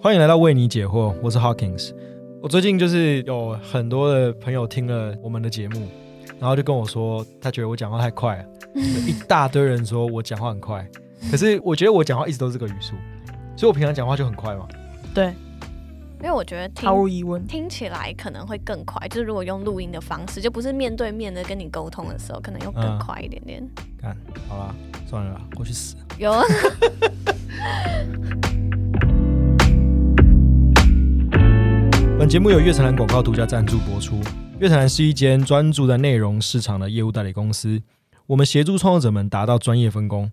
欢迎来到为你解惑，我是 Hawkins。我最近就是有很多的朋友听了我们的节目，然后就跟我说，他觉得我讲话太快了，一大堆人说我讲话很快，可是我觉得我讲话一直都是这个语速，所以我平常讲话就很快嘛。对，因为我觉得听毫无疑问。听起来可能会更快，就是如果用录音的方式，就不是面对面的跟你沟通的时候，可能又更嗯快一点点。看好啦，算了啦，我去死。有 本节目由月城南广告独家赞助播出。月城南是一间专注在内容市场的业务代理公司，我们协助创作者们达到专业分工。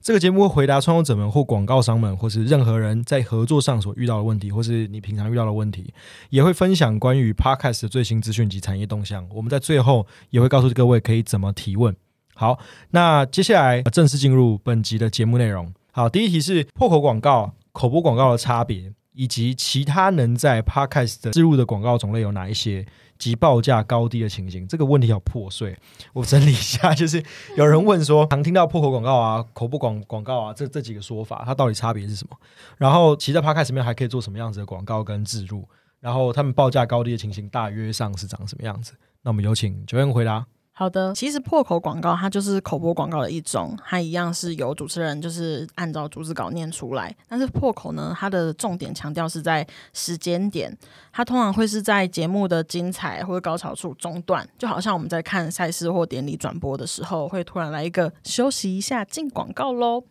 这个节目会回答创作者们或广告商们，或是任何人在合作上所遇到的问题，或是你平常遇到的问题，也会分享关于 Podcast 的最新资讯及产业动向。我们在最后也会告诉各位可以怎么提问。好，那接下来正式进入本集的节目内容。好，第一题是破口广告、口播广告的差别，以及其他能在 Podcast 的植入的广告种类有哪一些，及报价高低的情形。这个问题好破碎，我整理一下，就是有人问说，常听到破口广告啊、口播广广告啊这这几个说法，它到底差别是什么？然后其实在 Podcast 里面还可以做什么样子的广告跟植入？然后他们报价高低的情形大约上是长什么样子？那我们有请九燕回答。好的，其实破口广告它就是口播广告的一种，它一样是由主持人就是按照逐字稿念出来。但是破口呢，它的重点强调是在时间点，它通常会是在节目的精彩或者高潮处中断，就好像我们在看赛事或典礼转播的时候，会突然来一个休息一下进广告喽。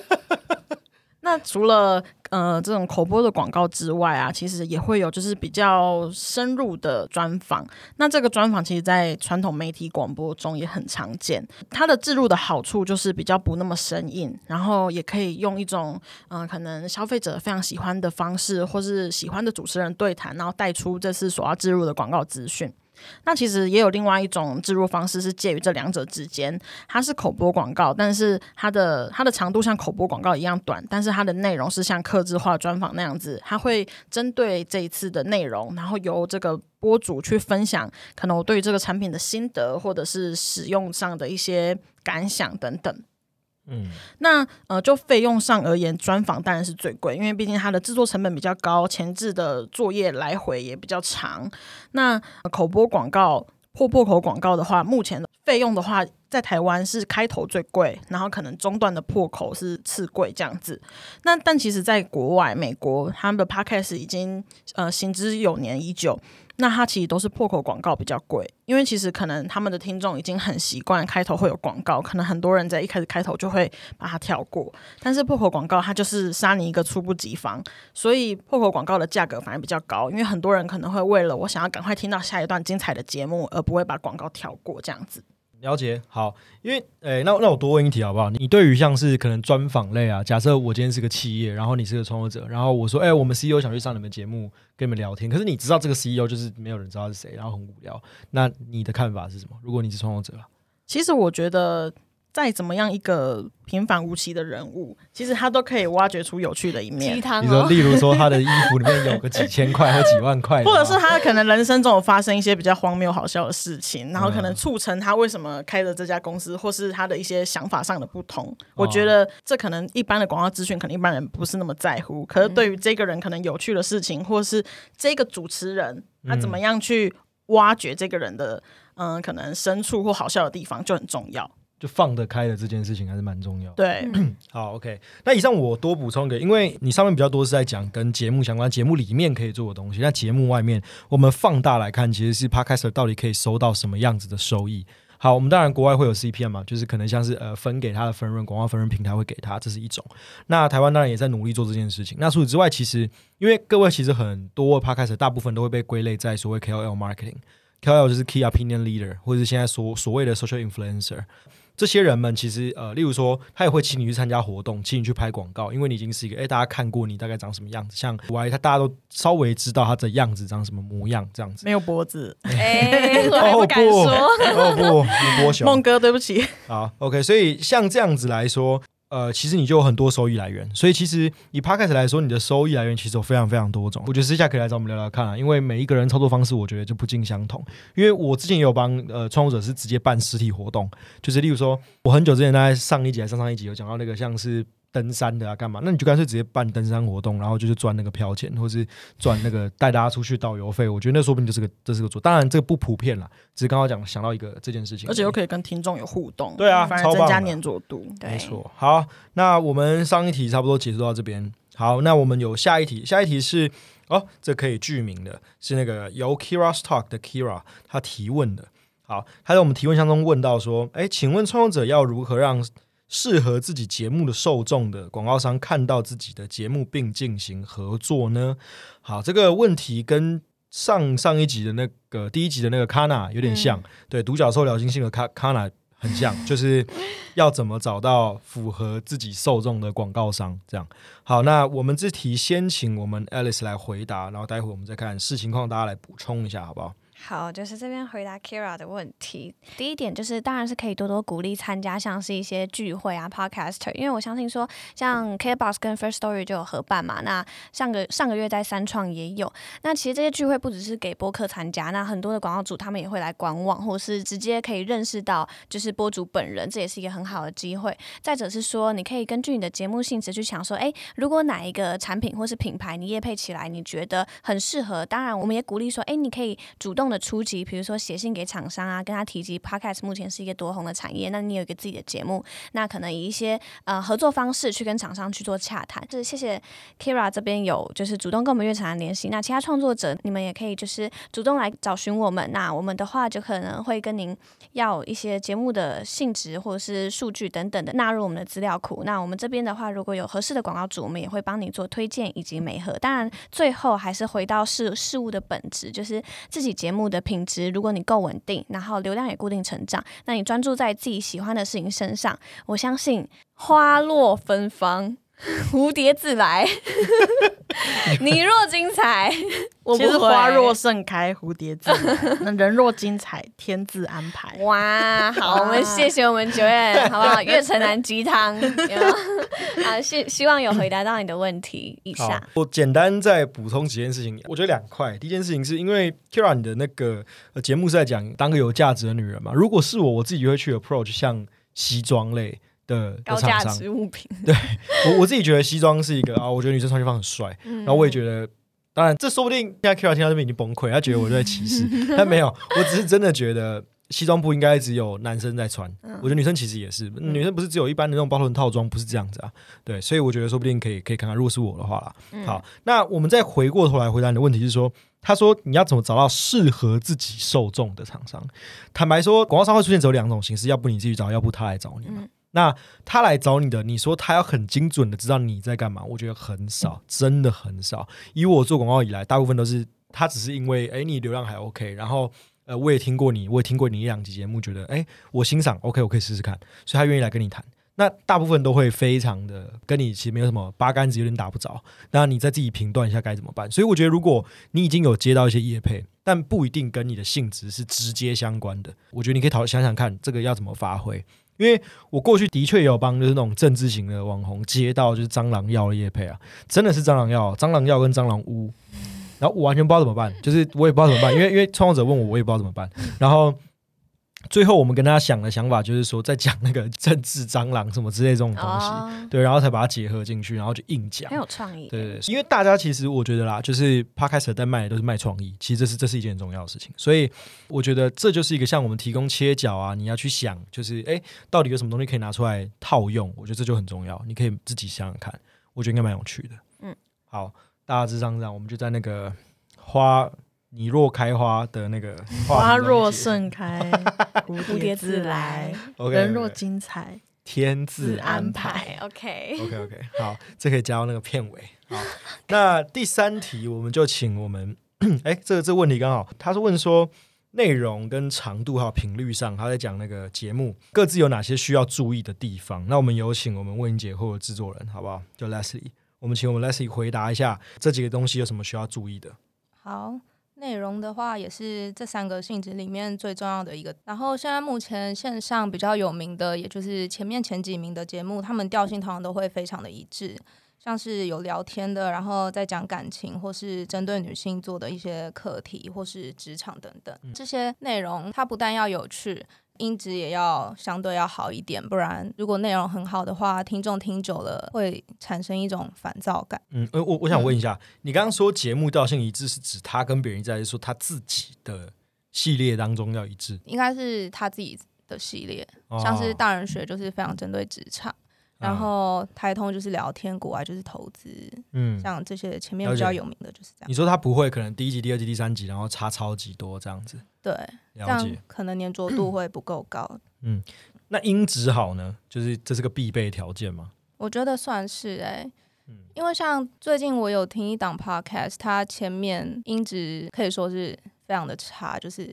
那除了呃这种口播的广告之外啊，其实也会有就是比较深入的专访。那这个专访其实，在传统媒体广播中也很常见。它的植入的好处就是比较不那么生硬，然后也可以用一种嗯、可能消费者非常喜欢的方式，或是喜欢的主持人对谈，然后带出这次所要植入的广告资讯。那其实也有另外一种植入方式是介于这两者之间，它是口播广告，但是它的它的长度像口播广告一样短，但是它的内容是像客制化专访那样子，它会针对这一次的内容，然后由这个播主去分享可能我对于这个产品的心得，或者是使用上的一些感想等等。嗯，那呃，就费用上而言，专访当然是最贵，因为毕竟它的制作成本比较高，前置的作业来回也比较长。那、口播广告、破破口广告的话，目前的费用的话，在台湾是开头最贵，然后可能中段的破口是次贵这样子。那但其实，在国外，美国他们的 podcast 已经呃行之有年已久。那它其实都是破口广告比较贵，因为其实可能他们的听众已经很习惯开头会有广告，可能很多人在一开始开头就会把它跳过。但是破口广告它就是杀你一个猝不及防，所以破口广告的价格反而比较高，因为很多人可能会为了我想要赶快听到下一段精彩的节目，而不会把广告跳过这样子。了解，好，因为，诶、那那我多问一题好不好？你对于像是可能专访类啊，假设我今天是个企业，然后你是个创作者，然后我说，哎、我们 CEO 想去上你们节目跟你们聊天，可是你知道这个 CEO 就是没有人知道是谁，然后很无聊，那你的看法是什么？如果你是创作者，其实我觉得，再怎么样一个平凡无奇的人物，其实他都可以挖掘出有趣的一面鸡。汤你说，哦，例如说他的衣服里面有个几千块或几万块，或者是他可能人生中有发生一些比较荒谬好笑的事情，然后可能嗯促成他为什么开了这家公司，或是他的一些想法上的不同。我觉得这可能一般的广告资讯，可能一般人不是那么在乎，可是对于这个人可能有趣的事情，或是这个主持人他怎么样去挖掘这个人的嗯、可能深处或好笑的地方就很重要。就放得开的这件事情还是蛮重要的。对，好，OK。那以上我多补充一个，因为你上面比较多是在讲跟节目相关，节目里面可以做的东西。那节目外面，我们放大来看，其实是 Podcaster 到底可以收到什么样子的收益。好，我们当然国外会有 CPM 嘛，就是可能像是呃分给他的分润，广告分润平台会给他，这是一种。那台湾当然也在努力做这件事情。那除此之外，其实因为各位其实很多 Podcaster 大部分都会被归类在所谓 KOL marketing。KOL 就是 Key Opinion Leader，或者是现在所所谓的 Social Influencer。这些人们其实呃，例如说，他也会请你去参加活动，请你去拍广告，因为你已经是一个哎，大家看过你大概长什么样子，像我他大家都稍微知道他的样子长什么模样，这样子。没有脖子，哎，不敢哦说。不，哦不，你波熊，孟哥，对不起。好，OK，所以像这样子来说，呃，其实你就有很多收益来源。所以其实以 Podcast 来说，你的收益来源其实有非常非常多种。我觉得私下可以来找我们聊聊看啊，因为每一个人操作方式，我觉得就不尽相同。因为我之前也有帮呃创作者是直接办实体活动，就是例如说，我很久之前在上一集还上上一集有讲到那个像是。登山的啊，干嘛？那你就干脆直接办登山活动，然后就是赚那个票钱，或是赚那个带大家出去导游费。我觉得那说不定就是个这是个做，当然这个不普遍啦，只是刚刚讲想到一个这件事情，而且又可以跟听众有互动，对啊反而增加粘着度。没错。好，那我们上一题差不多结束到这边。好，那我们有下一题，下一题是哦，这可以具名的，是那个由 Kira Stock 的 Kira 他提问的。好，他在我们提问箱中问到说，哎，请问创作者要如何让适合自己节目的受众的广告商看到自己的节目并进行合作呢？好，这个问题跟上上一集的那个第一集的那个 Kana 有点像，对，独角兽聊金星的 Ka- Kana 很像，就是要怎么找到符合自己受众的广告商。这样好，那我们这题先请我们 Alice 来回答，然后待会我们再看视情况，大家来补充一下，好不好？好，就是这边回答 Kira 的问题。第一点就是，当然是可以多多鼓励参加像是一些聚会啊，Podcaster，因为我相信说，像 KBox 跟 First Story 就有合办嘛。那上个上个月在三创也有。那其实这些聚会不只是给播客参加，那很多的广告主他们也会来观望，或是直接可以认识到就是播主本人，这也是一个很好的机会。再者是说，你可以根据你的节目性质去想说，哎，如果哪一个产品或是品牌你业配起来，你觉得很适合，当然我们也鼓励说，哎，你可以主动的初级，比如说写信给厂商啊，跟他提及 Podcast 目前是一个多红的产业，那你有一个自己的节目，那可能以一些呃合作方式去跟厂商去做洽谈。就是谢谢 Kira 这边有就是主动跟我们乐团联系，那其他创作者你们也可以就是主动来找寻我们，那我们的话就可能会跟您要一些节目的性质或者是数据等等的纳入我们的资料库。那我们这边的话，如果有合适的广告主，我们也会帮你做推荐以及媒合。当然，最后还是回到事事物的本质，就是自己节目目的品质。如果你够稳定，然后流量也固定成长，那你专注在自己喜欢的事情身上，我相信花落芬芳。蝴蝶自来，你若精彩，我 其实不会花若盛开，蝴蝶自来；那人若精彩，天自安排。哇，好，我们谢谢我们九月，好不好？月城南鸡汤，好，希希望有回答到你的问题。以好下，我简单再补充几件事情。我觉得两块，第一件事情是因为 Kira 你的那个呃节目是在讲当个有价值的女人嘛。如果是我，我自己会去 approach 像西装类的的高价。值物品，对我我自己觉得西装是一个啊，我觉得女生穿西装很帅，然然后我也觉得。当然，这说不定现在 Kira 听到这边已经崩溃，他觉得我在歧视，但没有，我只是真的觉得西装不应该只有男生在穿，嗯我觉得女生其实也是，女生不是只有一般的那种包臀套装，不是这样子啊，对，所以我觉得说不定可以可以看看，如果是我的话啦，嗯好，那我们再回过头来回答你的问题是说，他说你要怎么找到适合自己受众的厂商？坦白说，广告商会出现只有两种形式，要不你自己找，要不他来找你嘛。嗯那他来找你的，你说他要很精准的知道你在干嘛，我觉得很少，真的很少。以我做广告以来，大部分都是他只是因为哎你流量还 OK，然后呃我也听过你，我也听过你一两集节目，觉得哎我欣赏 OK，我可以试试看，所以他愿意来跟你谈。那大部分都会非常的跟你其实没有什么八竿子有点打不着，那你再自己评断一下该怎么办。所以我觉得，如果你已经有接到一些业配，但不一定跟你的性质是直接相关的，我觉得你可以讨想想看，这个要怎么发挥。因为我过去的确有帮就是那种政治型的网红接到就是蟑螂药的业配啊，真的是蟑螂药、蟑螂药跟蟑螂屋，然后我完全不知道怎么办，就是我也不知道怎么办，因为因为创作者问我，我也不知道怎么办，然后。最后，我们跟他想的想法就是说，在讲那个政治蟑螂什么之类这种东西，哦，对，然后才把它结合进去，然后就硬讲很。有创意。对对对，因为大家其实我觉得啦，就是 podcast 在卖的都是卖创意，其实这是这是一件很重要的事情，所以我觉得这就是一个像我们提供切角啊，你要去想，就是哎，到底有什么东西可以拿出来套用？我觉得这就很重要，你可以自己想想看，我觉得应该蛮有趣的。嗯，好，大致上这样，我们就在那个花你若开花的那个花若盛盛开，蝴蝴蝶自来，，OK，人若精彩，天自自安安排排。OK，OK OK，好，这可以加到那个片尾。好，那第三题我们就请我们，哎，这个这个问题刚好，他是问说内容跟长度还有频率上，他在讲那个节目各自有哪些需要注意的地方。那我们有请我们问音姐或者制作人，好不好？就 Leslie，我们请我们 Leslie 回答一下这几个东西有什么需要注意的。好，内容的话也是这三个性质里面最重要的一个。然后现在目前线上比较有名的，也就是前面前几名的节目，他们调性通常都会非常的一致。像是有聊天的，然后再讲感情，或是针对女性做的一些课题，或是职场等等，这些内容它不但要有趣，音质也要相对要好一点，不然如果内容很好的话，听众听久了会产生一种烦躁感。嗯，呃，我我想问一下，你刚刚说节目调性一致，是指他跟别人一致，还是说他自己的系列当中要一致？应该是他自己的系列，哦像是大人学就是非常针对职场，然啊后台通就是聊天，国外就是投资，嗯，像这些前面比较有名的就是这样。你说他不会，可能第一集、第二集、第三集，然后差超级多这样子，对，这样了解。可能粘着度会不够高。嗯那音质好呢？就是这是个必备条件吗？我觉得算是哎、嗯因为像最近我有听一档 podcast，它前面音质可以说是非常的差，就是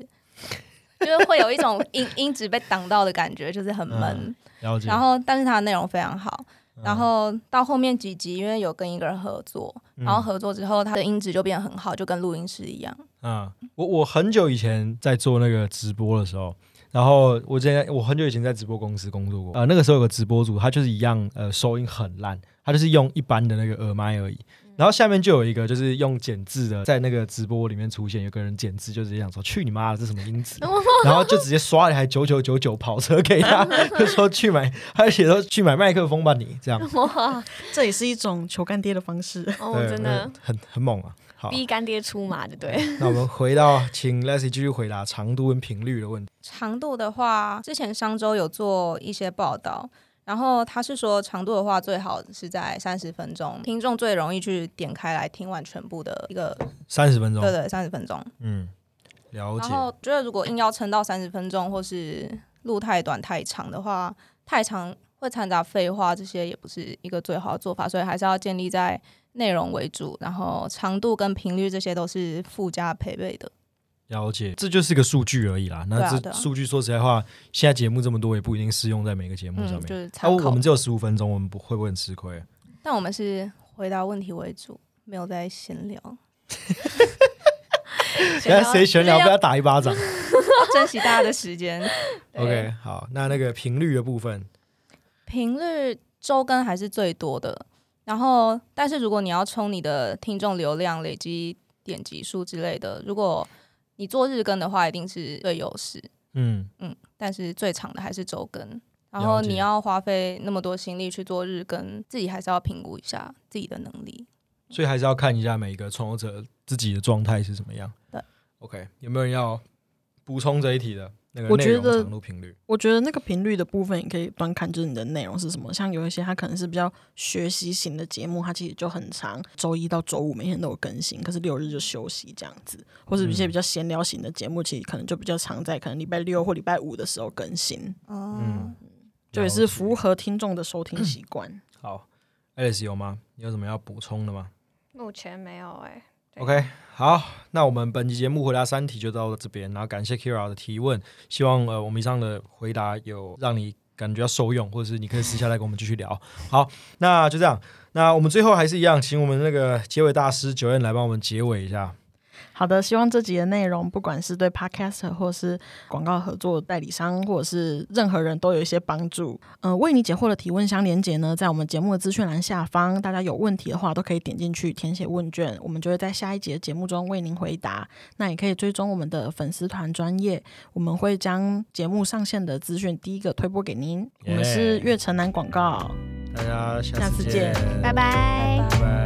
就是会有一种音音质被挡到的感觉，就是很闷。嗯了解。然后，但是它的内容非常好。嗯然后到后面几集，因为有跟一个人合作，嗯然后合作之后，它的音质就变得很好，就跟录音室一样。啊、我我很久以前在做那个直播的时候，然后我之前我很久以前在直播公司工作过，呃，那个时候有个直播主，他就是一样，呃，收音很烂，他就是用一般的那个耳麦而已。然后下面就有一个就是用剪字的，在那个直播里面出现，有个人剪字就直接想说去你妈的，这什么音质？然后就直接刷了一台九九九九跑车给他，就说去买，他就写说去买麦克风吧你这样，哇，这也是一种求干爹的方式。哦，真的很很猛啊。好，逼干爹出马，对不对？那我们回到，请 Leslie 继续回答长度跟频率的问题。长度的话，之前商周有做一些报道，然后他是说长度的话，最好是在三十分钟，听众最容易去点开来听完全部的一个，三十分钟对，对，三十分钟。嗯，了然解。后觉得如果硬要撑到三十分钟，或是路太短太长的话，太长会掺杂废话，这些也不是一个最好的做法，所以还是要建立在内容为主，然后长度跟频率这些都是附加配备的。了解，这就是个数据而已啦。那这数据说实在话，现在节目这么多，也不一定适用在每个节目上嗯，面。就是啊，参考。我们只有十五分钟，我们不会不会很吃亏？但我们是回答问题为主，没有在闲聊，现在谁闲聊，不要打一巴掌。珍惜大家的时间。OK，好，那那个频率的部分，频率周更还是最多的，然后但是如果你要冲你的听众流量、累积点击数之类的，如果你做日更的话，一定是最优势。嗯，嗯，但是最长的还是周更。然后你要花费那么多心力去做日更，自己还是要评估一下自己的能力。所以还是要看一下每一个创作者自己的状态是怎么样。对，OK，有没有人要补充这一题的？那个内容得长度频率，我觉得那个频率的部分，你可以端看就是你的内容是什么。像有一些它可能是比较学习型的节目，它其实就很长，周一到周五每天都有更新，可是六日就休息这样子。或者一些比较闲聊型的节目，其实可能就比较常在可能礼拜六或礼拜五的时候更新，哦嗯，就也是符合听众的收听习惯。好，Alice 有吗？你有什么要补充的吗？目前没有哎、OK，好，那我们本期节目回答三题就到这边，然后感谢 Kira 的提问，希望呃我们以上的回答有让你感觉到受用，或者是你可以私下来跟我们继续聊。好，那就这样，那我们最后还是一样，请我们那个结尾大师九燕来帮我们结尾一下。好的，希望这集的内容，不管是对 Podcast 或是广告合作代理商，或者是任何人都有一些帮助。嗯、为你解惑的提问箱连接呢，在我们节目的资讯栏下方，大家有问题的话都可以点进去填写问卷，我们就会在下一节节目中为您回答。那也可以追踪我们的粉丝团专业，我们会将节目上线的资讯第一个推播给您。我们是月城南广告，大家下下次次见见，拜拜拜拜。